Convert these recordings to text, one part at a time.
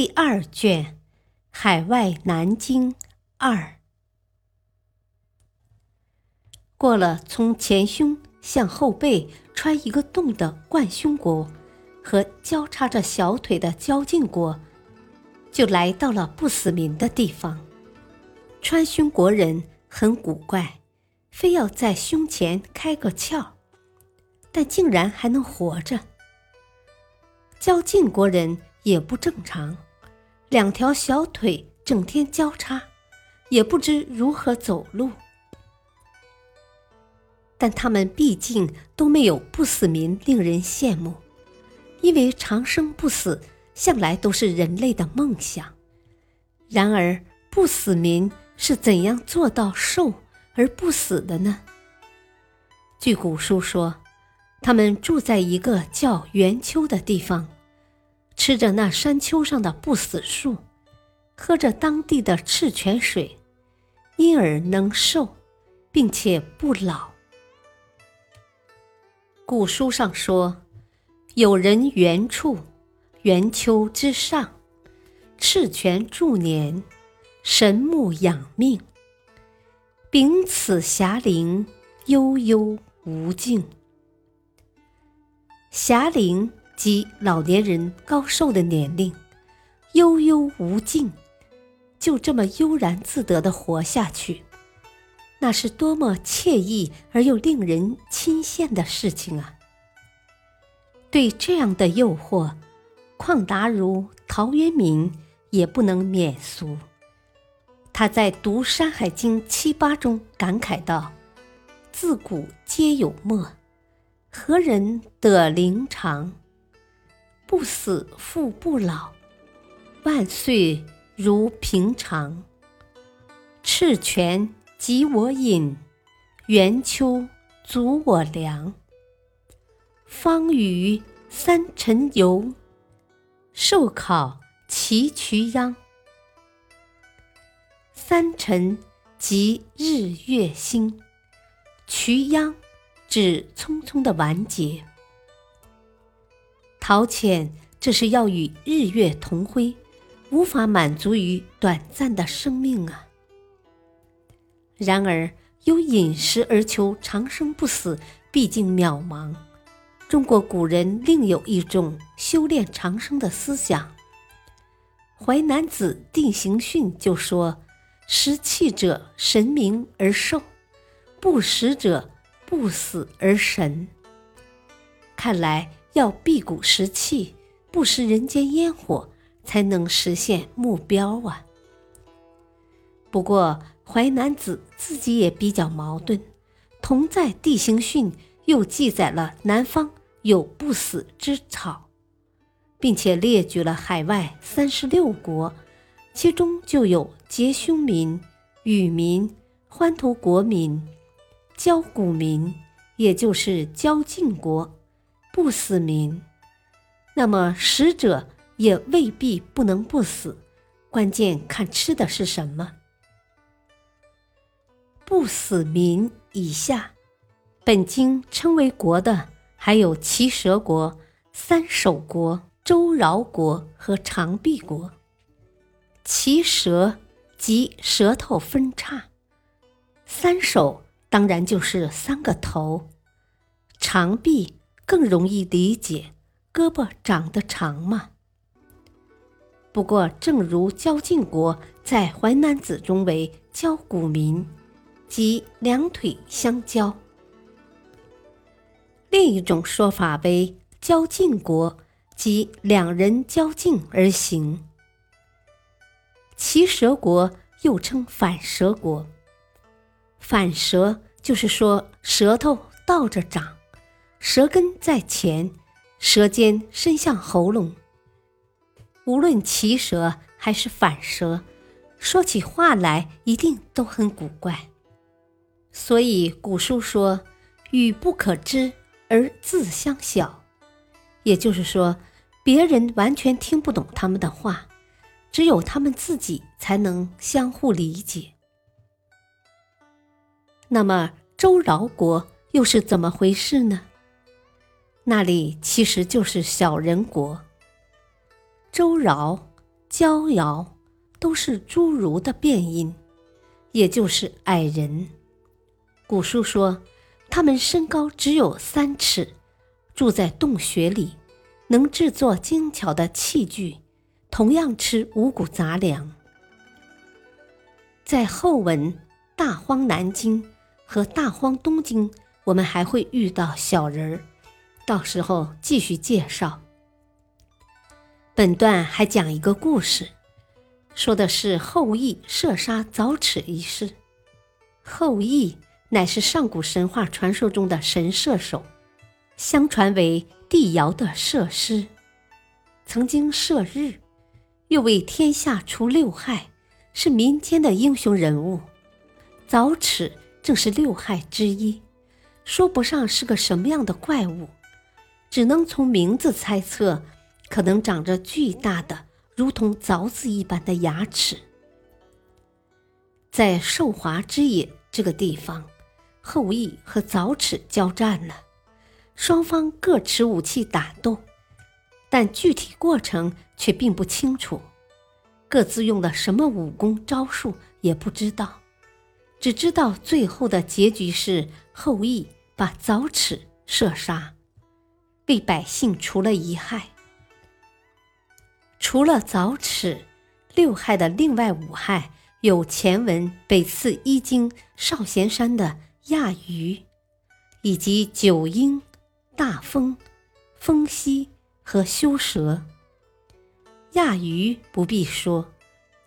第二卷《海外南京二》过了从前胸向后背穿一个洞的冠胸国和交叉着小腿的交颈国，就来到了不死民的地方。穿胸国人很古怪，非要在胸前开个窍，但竟然还能活着。交颈国人也不正常。两条小腿整天交叉，也不知如何走路。但他们毕竟都没有不死民令人羡慕，因为长生不死向来都是人类的梦想。然而，不死民是怎样做到寿而不死的呢？据古书说，他们住在一个叫圆丘的地方。吃着那山丘上的不死树，喝着当地的赤泉水，因而能寿，并且不老。古书上说，有人原处，圆丘之上，赤泉助年，神木养命，秉此霞灵，悠悠无尽。霞灵。即老年人高寿的年龄，悠悠无尽，就这么悠然自得的活下去，那是多么惬意而又令人钦羡的事情啊！对这样的诱惑，况达如陶渊明也不能免俗。他在读《山海经》七八中感慨道：“自古皆有末，何人得灵长？”不死复不老，万岁如平常。赤泉即我饮，圆丘足我凉。方与三辰游，寿考其渠央。三辰即日月星，渠央指匆匆的完结。陶潜，这是要与日月同辉，无法满足于短暂的生命啊。然而，由饮食而求长生不死，毕竟渺茫。中国古人另有一种修炼长生的思想。《淮南子·定行训》就说：“食气者神明而寿，不食者不死而神。”看来。要辟谷食气，不食人间烟火，才能实现目标啊！不过淮南子自己也比较矛盾，同在《地形训》又记载了南方有不死之草，并且列举了海外三十六国，其中就有结胸民、羽民、欢头国民、交古民，也就是交晋国。不死民，那么食者也未必不能不死，关键看吃的是什么。不死民以下，本经称为国的还有齐蛇国、三首国、周饶国和长臂国。齐舌即舌头分叉，三首当然就是三个头，长臂。更容易理解，胳膊长得长吗。不过，正如交晋国在《淮南子》中为交股民，即两腿相交；另一种说法为交晋国，即两人交颈而行。骑蛇国又称反舌国，反舌就是说舌头倒着长。舌根在前，舌尖伸向喉咙。无论齐舌还是反舌，说起话来一定都很古怪。所以古书说：“语不可知而自相晓。”也就是说，别人完全听不懂他们的话，只有他们自己才能相互理解。那么，周饶国又是怎么回事呢？那里其实就是小人国。周饶、焦尧都是侏儒的变音，也就是矮人。古书说，他们身高只有三尺，住在洞穴里，能制作精巧的器具，同样吃五谷杂粮。在后文《大荒南经》和《大荒东经》，我们还会遇到小人儿，到时候继续介绍。本段还讲一个故事，说的是后羿射杀早齿一事。后羿乃是上古神话传说中的神射手，相传为帝尧的射师，曾经射日，又为天下除六害，是民间的英雄人物。早齿正是六害之一，说不上是个什么样的怪物，只能从名字猜测。可能长着巨大的，如同凿子一般的牙齿。在寿华之野这个地方，后羿和凿齿交战了，双方各持武器打斗，但具体过程却并不清楚，各自用的什么武功招数也不知道，只知道最后的结局是后羿把凿齿射杀，为百姓除了一害。除了凿齿，六害的另外五害有前文北次一经少闲山的亚鱼，以及九婴、大风、风息和修蛇。亚鱼不必说，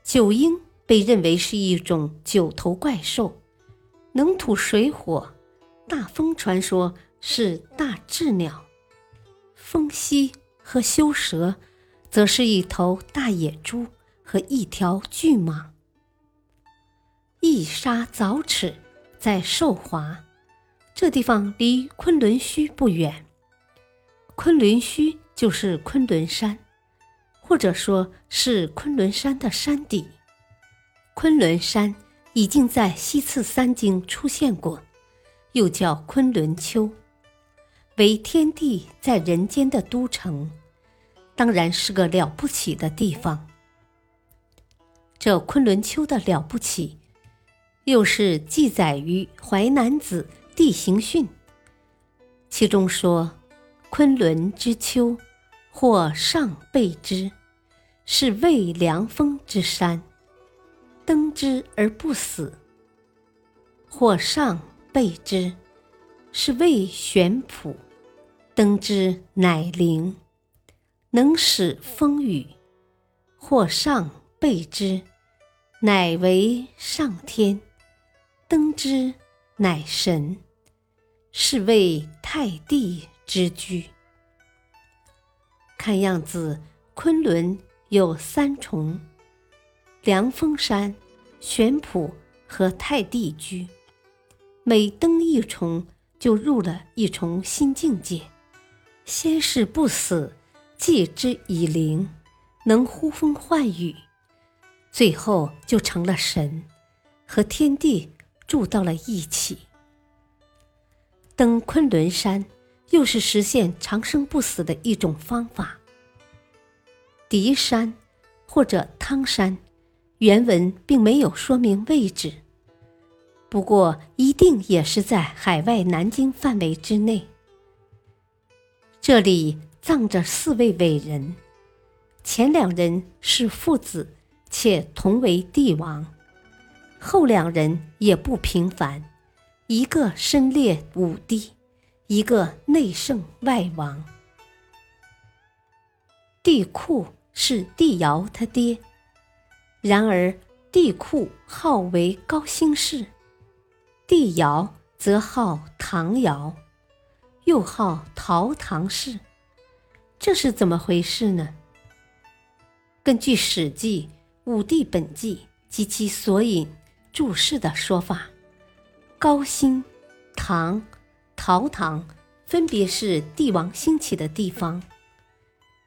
九婴被认为是一种九头怪兽，能吐水火；大风传说是大雉鸟，风息和修蛇。则是一头大野猪和一条巨蟒。一沙凿齿，在寿华这地方，离昆仑虚不远。昆仑虚就是昆仑山，或者说是昆仑山的山底。昆仑山已经在西次三经出现过，又叫昆仑丘，为天地在人间的都城。当然是个了不起的地方。这昆仑丘的了不起，又是记载于《淮南子·地形训》，其中说：“昆仑之丘，或上备之，是畏凉风之山，登之而不死；或上备之，是畏玄圃，登之乃灵。”能使风雨，或上备之，乃为上天；登之，乃神，是谓太帝之居。看样子，昆仑有三重：凉风山、玄圃和太帝居。每登一重，就入了一重新境界。先是不死。祭之以灵，能呼风唤雨，最后就成了神，和天地住到了一起。登昆仑山，又是实现长生不死的一种方法。狄山或者汤山，原文并没有说明位置，不过一定也是在海外南京范围之内。这里。葬着四位伟人，前两人是父子，且同为帝王；后两人也不平凡，一个身列五帝，一个内圣外王。帝喾是帝尧他爹，然而帝喾号为高辛氏，帝尧则号唐尧，又号陶唐氏。这是怎么回事呢？根据《史记·武帝本纪》及其索引注释的说法，高辛、唐、陶唐分别是帝王兴起的地方。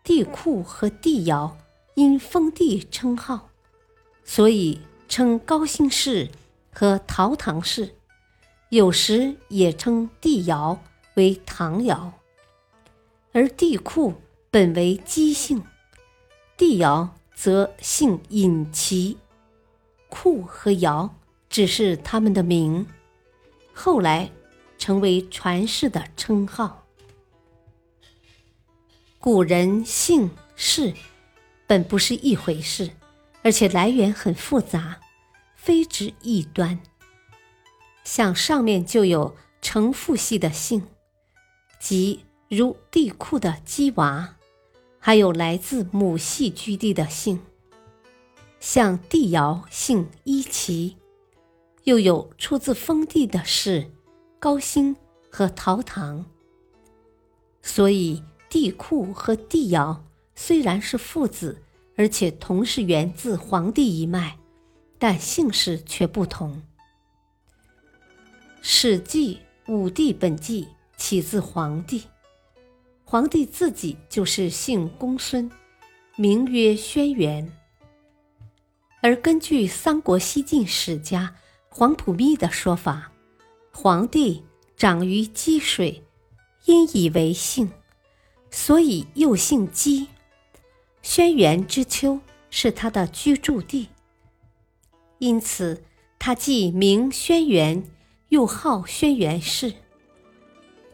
帝喾和帝尧因封地称号，所以称高辛氏和陶唐氏，有时也称帝尧为唐尧。而帝喾本为姬姓。帝尧则姓尹齐，库和尧只是他们的名，后来成为传世的称号。古人姓氏本不是一回事，而且来源很复杂，非之一端。像上面就有承父系的姓，即如帝喾的姬娃。还有来自母系居地的姓，像帝尧姓伊齐，又有出自封地的氏高辛和陶唐。所以帝喾和帝尧虽然是父子，而且同是源自黄帝一脉，但姓氏却不同。《史记·武帝本纪》起自黄帝。皇帝自己就是姓公孙，名曰轩辕。而根据三国西晋史家黄埔密的说法，皇帝长于积水，因以为姓，所以又姓姬。轩辕之丘是他的居住地，因此他既名轩辕，又号轩辕氏。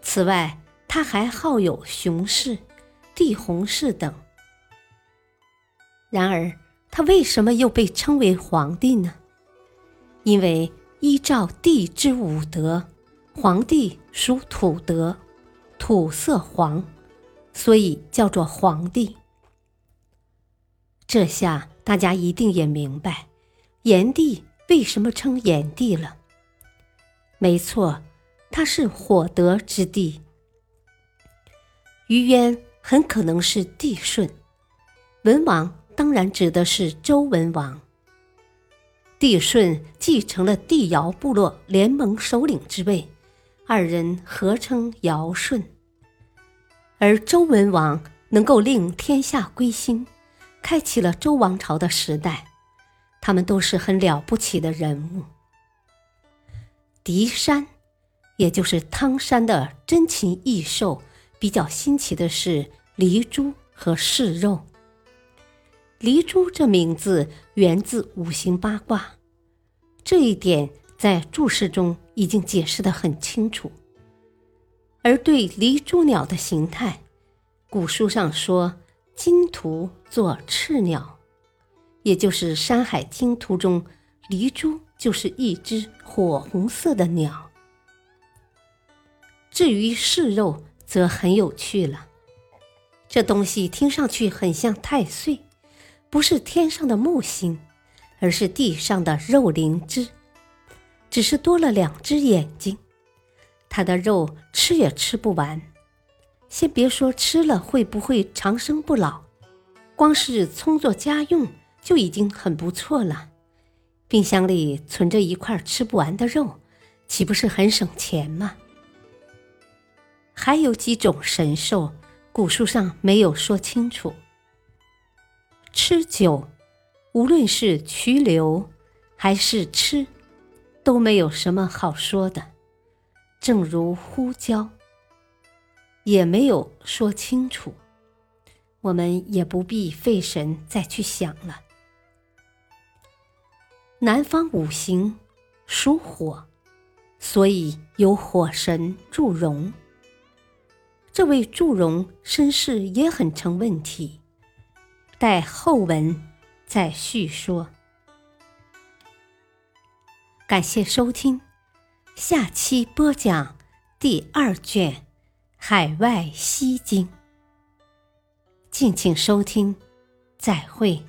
此外，他还好有熊氏、帝弘氏等。然而，他为什么又被称为皇帝呢？因为依照帝之五德，皇帝属土德，土色黄，所以叫做皇帝。这下大家一定也明白，炎帝为什么称炎帝了。没错，他是火德之帝。于渊很可能是帝舜，文王当然指的是周文王。帝舜继承了帝尧部落联盟首领之位，二人合称尧舜。而周文王能够令天下归心，开启了周王朝的时代，他们都是很了不起的人物。狄山，也就是汤山的珍禽异兽。比较新奇的是黎珠和噬肉。黎珠这名字源自五行八卦，这一点在注释中已经解释得很清楚。而对黎珠鸟的形态，古书上说金图作赤鸟，也就是《山海经图》中黎珠就是一只火红色的鸟。至于是肉。则很有趣了。这东西听上去很像太岁，不是天上的木星，而是地上的肉灵芝，只是多了两只眼睛。它的肉吃也吃不完，先别说吃了会不会长生不老，光是充作家用就已经很不错了。冰箱里存着一块吃不完的肉，岂不是很省钱吗？还有几种神兽，古书上没有说清楚。吃酒，无论是驱流还是吃，都没有什么好说的。正如呼叫，也没有说清楚，我们也不必费神再去想了。南方五行属火，所以有火神祝融。这位祝融身世也很成问题，待后文再叙说。感谢收听，下期播讲第二卷《海外西经》，敬请收听，再会。